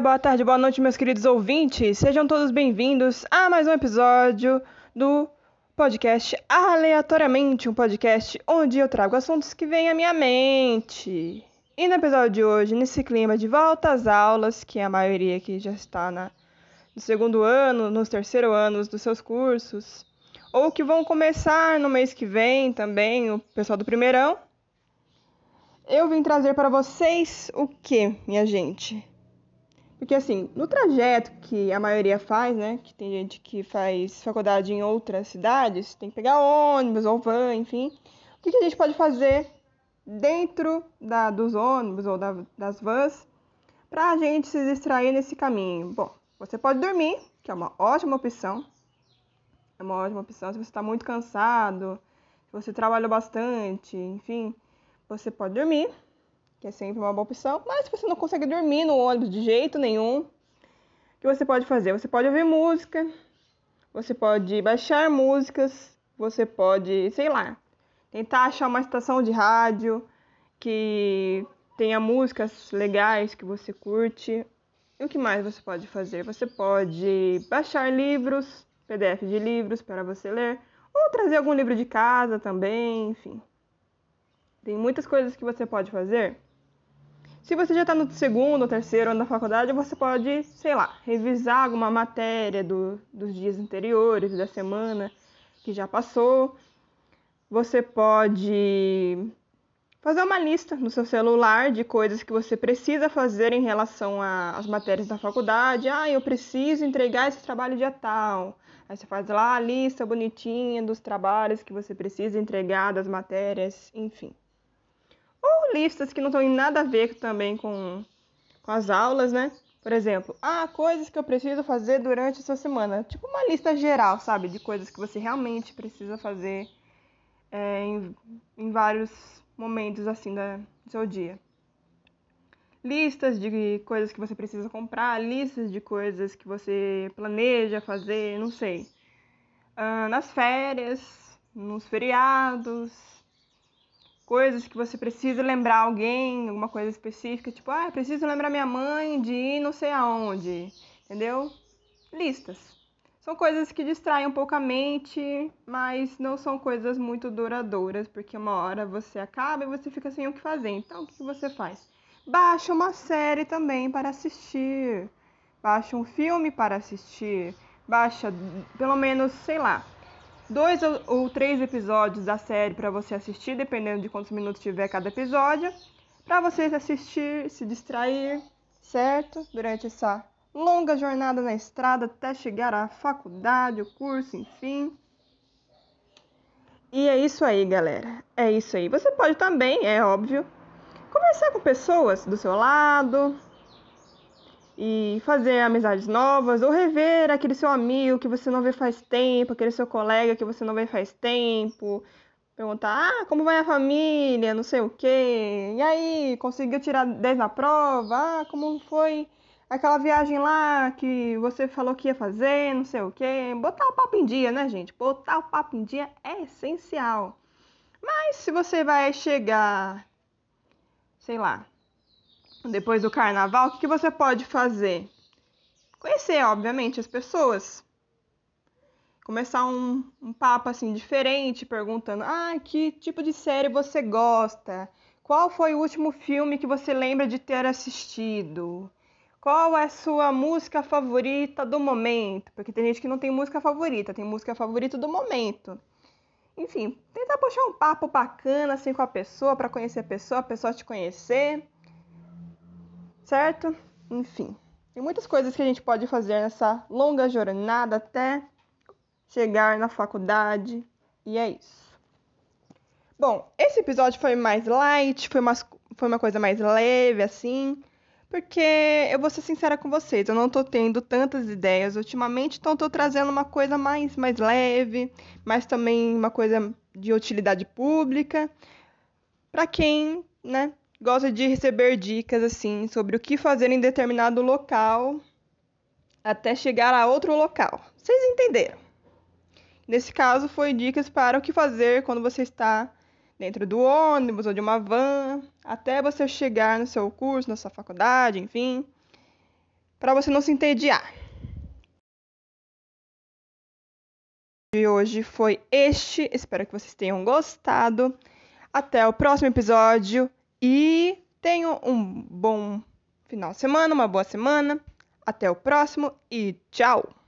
Boa tarde, boa noite, meus queridos ouvintes. Sejam todos bem-vindos a mais um episódio do podcast Aleatoriamente, um podcast onde eu trago assuntos que vêm à minha mente. E no episódio de hoje, nesse clima de volta às aulas, que a maioria aqui já está na, no segundo ano, nos terceiro anos dos seus cursos, ou que vão começar no mês que vem também, o pessoal do primeirão, eu vim trazer para vocês o que, minha gente? Porque assim, no trajeto que a maioria faz, né? Que tem gente que faz faculdade em outras cidades, tem que pegar ônibus ou van, enfim. O que, que a gente pode fazer dentro da, dos ônibus ou da, das vans para a gente se distrair nesse caminho? Bom, você pode dormir, que é uma ótima opção. É uma ótima opção se você está muito cansado, se você trabalhou bastante, enfim você pode dormir, que é sempre uma boa opção, mas se você não consegue dormir no ônibus de jeito nenhum, o que você pode fazer? Você pode ouvir música, você pode baixar músicas, você pode, sei lá, tentar achar uma estação de rádio que tenha músicas legais que você curte. E o que mais você pode fazer? Você pode baixar livros, PDF de livros para você ler, ou trazer algum livro de casa também, enfim. Tem muitas coisas que você pode fazer. Se você já está no segundo ou terceiro ano da faculdade, você pode, sei lá, revisar alguma matéria do, dos dias anteriores, da semana que já passou. Você pode fazer uma lista no seu celular de coisas que você precisa fazer em relação às matérias da faculdade. Ah, eu preciso entregar esse trabalho dia tal. Aí você faz lá a lista bonitinha dos trabalhos que você precisa entregar, das matérias, enfim listas que não em nada a ver também com, com as aulas, né? Por exemplo, ah, coisas que eu preciso fazer durante essa semana. Tipo uma lista geral, sabe? De coisas que você realmente precisa fazer é, em, em vários momentos assim da, do seu dia. Listas de coisas que você precisa comprar, listas de coisas que você planeja fazer, não sei. Ah, nas férias, nos feriados, coisas que você precisa lembrar alguém, alguma coisa específica, tipo, ah, preciso lembrar minha mãe de ir não sei aonde, entendeu? Listas. São coisas que distraem um pouco a mente, mas não são coisas muito duradouras, porque uma hora você acaba e você fica sem o que fazer. Então, o que você faz? Baixa uma série também para assistir. Baixa um filme para assistir. Baixa pelo menos, sei lá, dois ou três episódios da série para você assistir, dependendo de quantos minutos tiver cada episódio, para você assistir, se distrair, certo? Durante essa longa jornada na estrada até chegar à faculdade, o curso, enfim. E é isso aí, galera. É isso aí. Você pode também, é óbvio, conversar com pessoas do seu lado, e fazer amizades novas ou rever aquele seu amigo que você não vê faz tempo, aquele seu colega que você não vê faz tempo. Perguntar, ah, como vai a família, não sei o quê. E aí, conseguiu tirar 10 na prova? Ah, como foi aquela viagem lá que você falou que ia fazer, não sei o quê. Botar o papo em dia, né, gente? Botar o papo em dia é essencial. Mas se você vai chegar, sei lá, depois do carnaval, o que, você pode fazer? Conhecer, obviamente, as pessoas. Começar um, um papo assim diferente, perguntando: ah, que tipo de série você gosta? Qual foi o último filme que você lembra de ter assistido? Qual é a sua música favorita do momento? Porque tem gente que não tem música favorita, tem música favorita do momento. Enfim, tentar puxar um papo bacana assim com a pessoa, para conhecer a pessoa, a pessoa te conhecer certo? Enfim, tem muitas coisas que a gente pode fazer nessa longa jornada até chegar na faculdade, e é isso. Bom, esse episódio foi mais light, foi uma, foi uma coisa mais leve, assim, porque eu vou ser sincera com vocês, eu não tô tendo tantas ideias ultimamente, então tô trazendo uma coisa mais, mais leve, mas também uma coisa de utilidade pública, para quem, né, gosta de receber dicas assim sobre o que fazer em determinado local até chegar a outro local. Vocês entenderam? Nesse caso, foi dicas para o que fazer quando você está dentro do ônibus ou de uma van, até você chegar no seu curso, na sua faculdade, enfim, para você não se entediar. De hoje foi este, espero que vocês tenham gostado. Até o próximo episódio e tenham um bom final de semana, uma boa semana. Até o próximo e tchau!